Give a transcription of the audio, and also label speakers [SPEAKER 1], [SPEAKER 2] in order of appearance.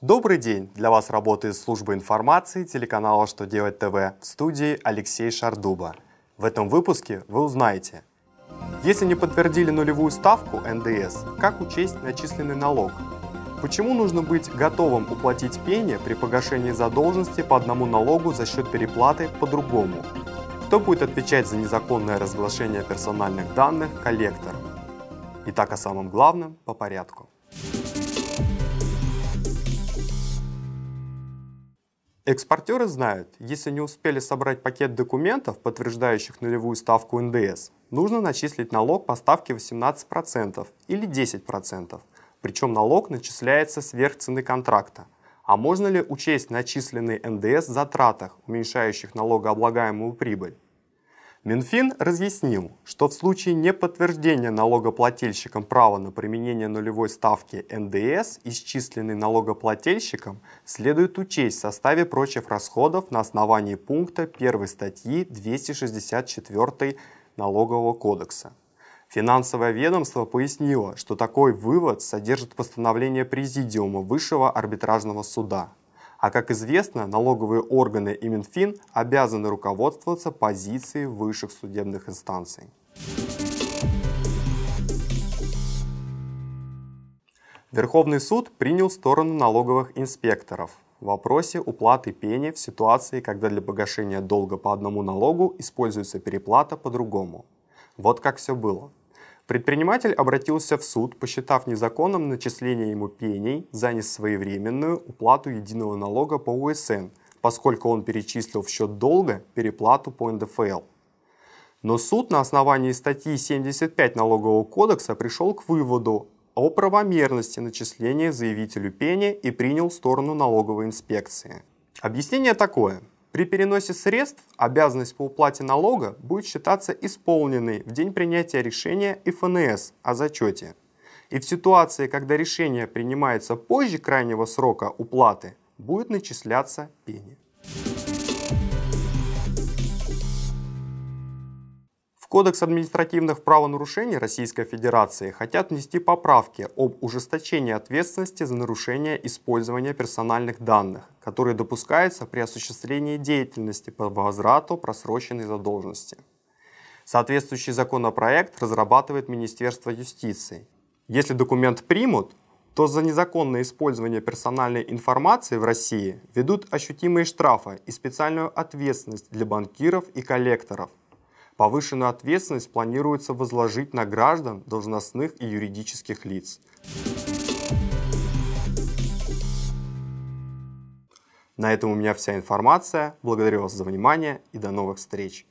[SPEAKER 1] Добрый день! Для вас работает служба информации телеканала «Что делать ТВ» в студии Алексей Шардуба. В этом выпуске вы узнаете, если не подтвердили нулевую ставку НДС, как учесть начисленный налог? Почему нужно быть готовым уплатить пени при погашении задолженности по одному налогу за счет переплаты по другому? Кто будет отвечать за незаконное разглашение персональных данных коллекторам? Итак, о самом главном по порядку. Экспортеры знают, если не успели собрать пакет документов, подтверждающих нулевую ставку НДС, нужно начислить налог по ставке 18% или 10%, причем налог начисляется сверх цены контракта. А можно ли учесть начисленный НДС в затратах, уменьшающих налогооблагаемую прибыль? Минфин разъяснил, что в случае неподтверждения налогоплательщиком права на применение нулевой ставки НДС, исчисленный налогоплательщиком, следует учесть в составе прочих расходов на основании пункта 1 статьи 264 Налогового кодекса. Финансовое ведомство пояснило, что такой вывод содержит постановление Президиума Высшего арбитражного суда – а как известно, налоговые органы и Минфин обязаны руководствоваться позицией высших судебных инстанций. Верховный суд принял сторону налоговых инспекторов в вопросе уплаты пени в ситуации, когда для погашения долга по одному налогу используется переплата по другому. Вот как все было. Предприниматель обратился в суд, посчитав незаконным начисление ему пений за несвоевременную уплату единого налога по УСН, поскольку он перечислил в счет долга переплату по НДФЛ. Но суд на основании статьи 75 Налогового кодекса пришел к выводу о правомерности начисления заявителю пени и принял сторону налоговой инспекции. Объяснение такое. При переносе средств обязанность по уплате налога будет считаться исполненной в день принятия решения ФНС о зачете. И в ситуации, когда решение принимается позже крайнего срока уплаты, будет начисляться пени. Кодекс административных правонарушений Российской Федерации хотят внести поправки об ужесточении ответственности за нарушение использования персональных данных, которые допускаются при осуществлении деятельности по возврату просроченной задолженности. Соответствующий законопроект разрабатывает Министерство юстиции. Если документ примут, то за незаконное использование персональной информации в России ведут ощутимые штрафы и специальную ответственность для банкиров и коллекторов. Повышенную ответственность планируется возложить на граждан, должностных и юридических лиц. На этом у меня вся информация. Благодарю вас за внимание и до новых встреч.